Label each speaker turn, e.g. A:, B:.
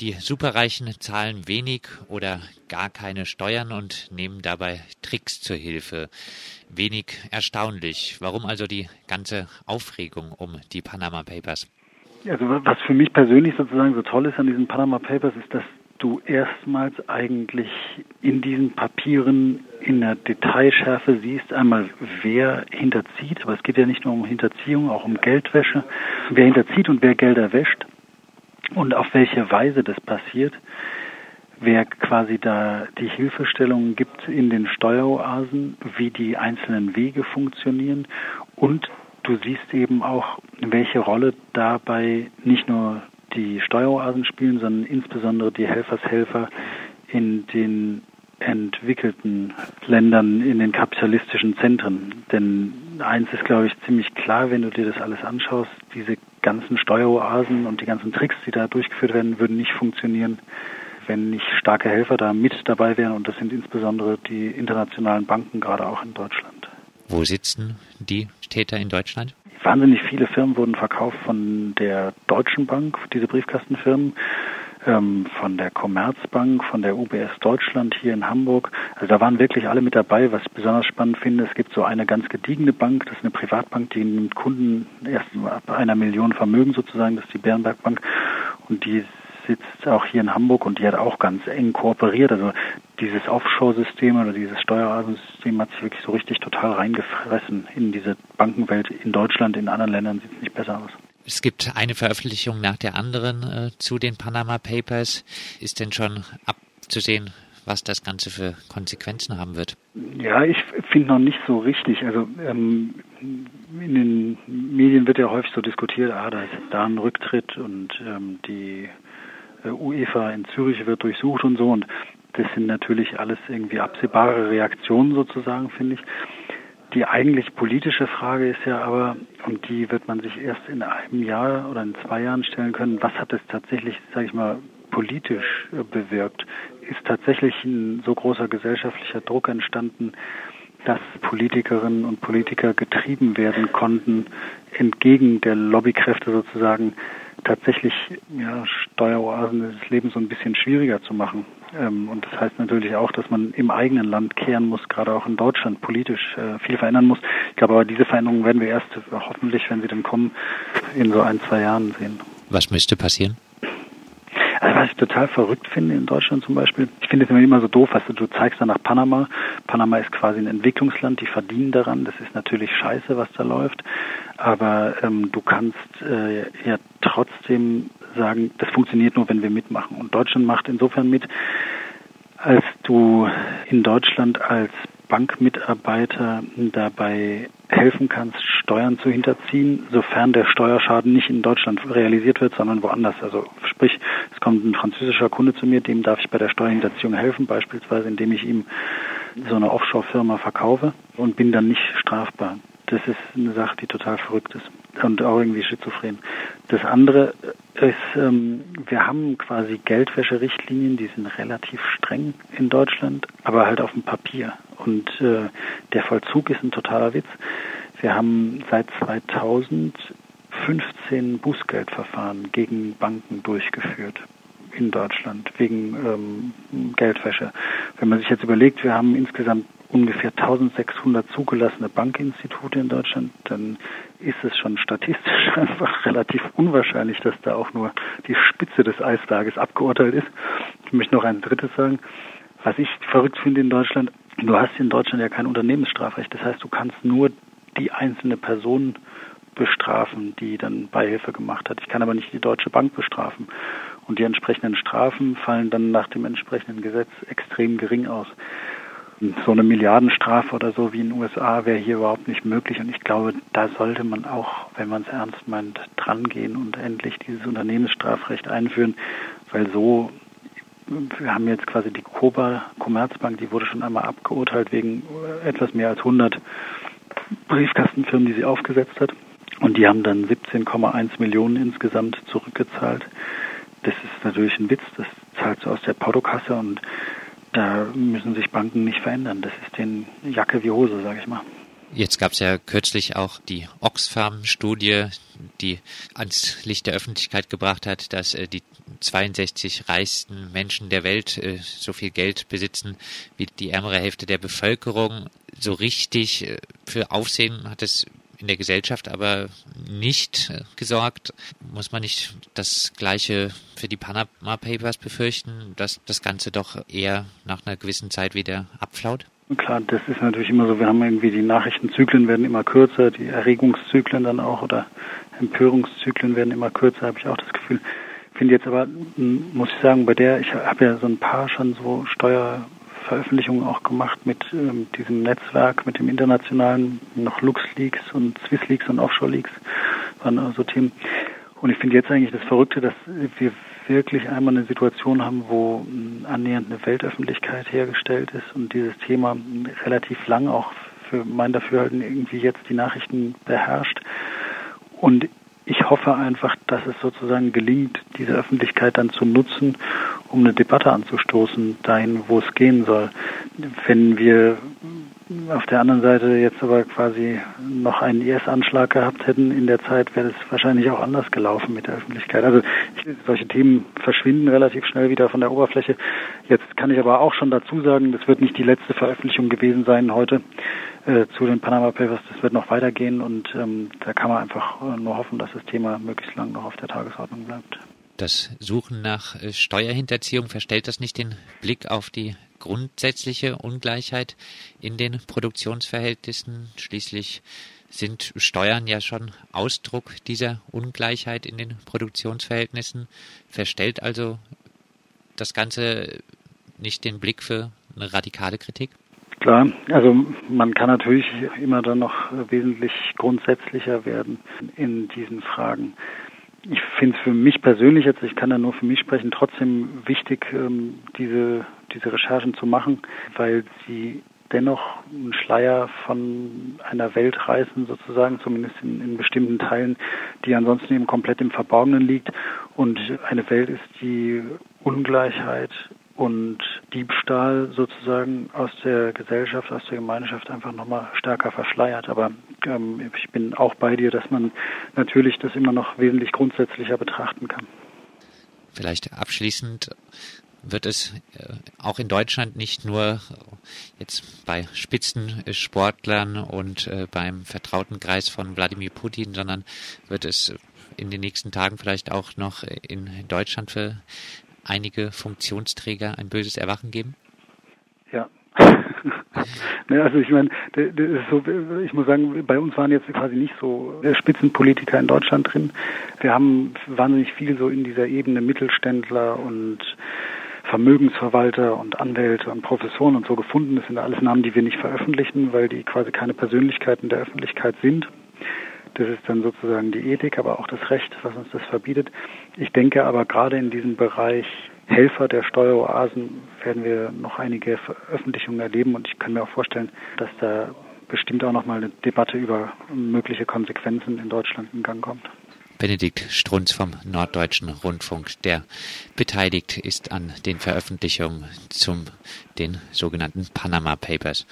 A: Die Superreichen zahlen wenig oder gar keine Steuern und nehmen dabei Tricks zur Hilfe. Wenig erstaunlich. Warum also die ganze Aufregung um die Panama Papers?
B: Also was für mich persönlich sozusagen so toll ist an diesen Panama Papers, ist, dass du erstmals eigentlich in diesen Papieren in der Detailschärfe siehst, einmal wer hinterzieht, aber es geht ja nicht nur um Hinterziehung, auch um Geldwäsche, wer hinterzieht und wer Gelder wäscht und auf welche Weise das passiert, wer quasi da die Hilfestellungen gibt in den Steueroasen, wie die einzelnen Wege funktionieren und du siehst eben auch, welche Rolle dabei nicht nur die Steueroasen spielen, sondern insbesondere die Helfershelfer in den entwickelten Ländern, in den kapitalistischen Zentren. Denn eins ist, glaube ich, ziemlich klar, wenn du dir das alles anschaust, diese ganzen Steueroasen und die ganzen Tricks, die da durchgeführt werden, würden nicht funktionieren, wenn nicht starke Helfer da mit dabei wären. Und das sind insbesondere die internationalen Banken, gerade auch in Deutschland.
A: Wo sitzen die Täter in Deutschland?
B: Wahnsinnig viele Firmen wurden verkauft von der Deutschen Bank, diese Briefkastenfirmen, ähm, von der Commerzbank, von der UBS Deutschland hier in Hamburg. Also da waren wirklich alle mit dabei. Was ich besonders spannend finde, es gibt so eine ganz gediegene Bank, das ist eine Privatbank, die nimmt Kunden erst ab einer Million Vermögen sozusagen, das ist die Bärenberg Bank. Und die sitzt auch hier in Hamburg und die hat auch ganz eng kooperiert. Also dieses Offshore-System oder dieses Steuerasensystem hat sich wirklich so richtig total reingefressen in diese Bankenwelt in Deutschland. In anderen Ländern sieht es nicht besser aus.
A: Es gibt eine Veröffentlichung nach der anderen äh, zu den Panama Papers. Ist denn schon abzusehen, was das Ganze für Konsequenzen haben wird?
B: Ja, ich finde noch nicht so richtig. Also ähm, in den Medien wird ja häufig so diskutiert, ah, da ist da ein Rücktritt und ähm, die äh, UEFA in Zürich wird durchsucht und so. Und das sind natürlich alles irgendwie absehbare Reaktionen sozusagen, finde ich. Die eigentlich politische Frage ist ja aber, und die wird man sich erst in einem Jahr oder in zwei Jahren stellen können, was hat es tatsächlich, sage ich mal, politisch äh, bewirkt? Ist tatsächlich ein so großer gesellschaftlicher Druck entstanden, dass Politikerinnen und Politiker getrieben werden konnten, entgegen der Lobbykräfte sozusagen tatsächlich ja, Steueroasen des Lebens so ein bisschen schwieriger zu machen. Ähm, und das heißt natürlich auch, dass man im eigenen Land kehren muss, gerade auch in Deutschland politisch äh, viel verändern muss. Ich glaube aber, diese Veränderungen werden wir erst hoffentlich, wenn sie dann kommen, in so ein, zwei Jahren sehen.
A: Was müsste passieren?
B: Also was ich total verrückt finde in Deutschland zum Beispiel, ich finde es immer so doof, weißt du, du zeigst dann nach Panama. Panama ist quasi ein Entwicklungsland, die verdienen daran. Das ist natürlich scheiße, was da läuft. Aber ähm, du kannst äh, ja trotzdem sagen, das funktioniert nur, wenn wir mitmachen. Und Deutschland macht insofern mit, als du in Deutschland als Bankmitarbeiter dabei helfen kannst, Steuern zu hinterziehen, sofern der Steuerschaden nicht in Deutschland realisiert wird, sondern woanders. Also sprich, es kommt ein französischer Kunde zu mir, dem darf ich bei der Steuerhinterziehung helfen, beispielsweise indem ich ihm so eine Offshore-Firma verkaufe und bin dann nicht strafbar. Das ist eine Sache, die total verrückt ist und auch irgendwie schizophren. Das andere ist, ähm, wir haben quasi Geldwäscherichtlinien, die sind relativ streng in Deutschland, aber halt auf dem Papier. Und äh, der Vollzug ist ein totaler Witz. Wir haben seit 2000 15 Bußgeldverfahren gegen Banken durchgeführt in Deutschland wegen ähm, Geldwäsche. Wenn man sich jetzt überlegt, wir haben insgesamt ungefähr 1600 zugelassene Bankinstitute in Deutschland, dann ist es schon statistisch einfach relativ unwahrscheinlich, dass da auch nur die Spitze des Eisberges abgeurteilt ist. Ich möchte noch ein drittes sagen. Was ich verrückt finde in Deutschland, du hast in Deutschland ja kein Unternehmensstrafrecht. Das heißt, du kannst nur die einzelne Person bestrafen, die dann Beihilfe gemacht hat. Ich kann aber nicht die Deutsche Bank bestrafen. Und die entsprechenden Strafen fallen dann nach dem entsprechenden Gesetz extrem gering aus so eine Milliardenstrafe oder so wie in den USA wäre hier überhaupt nicht möglich. Und ich glaube, da sollte man auch, wenn man es ernst meint, drangehen und endlich dieses Unternehmensstrafrecht einführen, weil so, wir haben jetzt quasi die Koba Commerzbank, die wurde schon einmal abgeurteilt wegen etwas mehr als 100 Briefkastenfirmen, die sie aufgesetzt hat. Und die haben dann 17,1 Millionen insgesamt zurückgezahlt. Das ist natürlich ein Witz, das zahlt so aus der Portokasse und da müssen sich Banken nicht verändern. Das ist den Jacke wie Hose, sage ich mal.
A: Jetzt gab es ja kürzlich auch die Oxfam-Studie, die ans Licht der Öffentlichkeit gebracht hat, dass äh, die 62 reichsten Menschen der Welt äh, so viel Geld besitzen wie die ärmere Hälfte der Bevölkerung. So richtig äh, für Aufsehen hat es in der Gesellschaft aber nicht gesorgt. Muss man nicht das Gleiche für die Panama Papers befürchten, dass das Ganze doch eher nach einer gewissen Zeit wieder abflaut?
B: Klar, das ist natürlich immer so. Wir haben irgendwie die Nachrichtenzyklen werden immer kürzer, die Erregungszyklen dann auch oder Empörungszyklen werden immer kürzer, habe ich auch das Gefühl. Finde jetzt aber, muss ich sagen, bei der, ich habe ja so ein paar schon so Steuerveröffentlichungen auch gemacht mit ähm, diesem Netzwerk, mit dem internationalen, noch LuxLeaks und SwissLeaks und Offshore-Leaks waren also Themen. Und ich finde jetzt eigentlich das Verrückte, dass wir wirklich einmal eine Situation haben, wo annähernd eine Weltöffentlichkeit hergestellt ist und dieses Thema relativ lang auch für mein Dafürhalten irgendwie jetzt die Nachrichten beherrscht. Und ich hoffe einfach, dass es sozusagen gelingt, diese Öffentlichkeit dann zu nutzen, um eine Debatte anzustoßen, dahin, wo es gehen soll. Wenn wir auf der anderen Seite jetzt aber quasi noch einen IS-Anschlag gehabt hätten in der Zeit, wäre es wahrscheinlich auch anders gelaufen mit der Öffentlichkeit. Also solche Themen verschwinden relativ schnell wieder von der Oberfläche. Jetzt kann ich aber auch schon dazu sagen, das wird nicht die letzte Veröffentlichung gewesen sein heute äh, zu den Panama Papers. Das wird noch weitergehen und ähm, da kann man einfach nur hoffen, dass das Thema möglichst lang noch auf der Tagesordnung bleibt.
A: Das Suchen nach äh, Steuerhinterziehung verstellt das nicht den Blick auf die grundsätzliche Ungleichheit in den Produktionsverhältnissen. Schließlich sind Steuern ja schon Ausdruck dieser Ungleichheit in den Produktionsverhältnissen. Verstellt also das Ganze nicht den Blick für eine radikale Kritik?
B: Klar, also man kann natürlich immer dann noch wesentlich grundsätzlicher werden in diesen Fragen ich finde es für mich persönlich jetzt, ich kann da nur für mich sprechen, trotzdem wichtig, ähm, diese, diese Recherchen zu machen, weil sie dennoch einen Schleier von einer Welt reißen, sozusagen, zumindest in, in bestimmten Teilen, die ansonsten eben komplett im Verborgenen liegt. Und eine Welt ist, die Ungleichheit und Diebstahl sozusagen aus der Gesellschaft, aus der Gemeinschaft einfach nochmal stärker verschleiert. Aber ähm, ich bin auch bei dir, dass man natürlich das immer noch wesentlich grundsätzlicher betrachten kann.
A: Vielleicht abschließend wird es äh, auch in Deutschland nicht nur jetzt bei Spitzensportlern und äh, beim vertrauten Kreis von Wladimir Putin, sondern wird es in den nächsten Tagen vielleicht auch noch in Deutschland für einige Funktionsträger ein böses Erwachen geben?
B: Ja. Ne, also ich meine, so, ich muss sagen, bei uns waren jetzt quasi nicht so Spitzenpolitiker in Deutschland drin. Wir haben wahnsinnig viel so in dieser Ebene Mittelständler und Vermögensverwalter und Anwälte und Professoren und so gefunden. Das sind alles Namen, die wir nicht veröffentlichen, weil die quasi keine Persönlichkeiten der Öffentlichkeit sind. Das ist dann sozusagen die Ethik, aber auch das Recht, was uns das verbietet. Ich denke aber gerade in diesem Bereich Helfer der Steueroasen werden wir noch einige Veröffentlichungen erleben und ich kann mir auch vorstellen, dass da bestimmt auch noch mal eine Debatte über mögliche Konsequenzen in Deutschland in Gang kommt.
A: Benedikt Strunz vom Norddeutschen Rundfunk, der beteiligt ist an den Veröffentlichungen zum den sogenannten Panama Papers.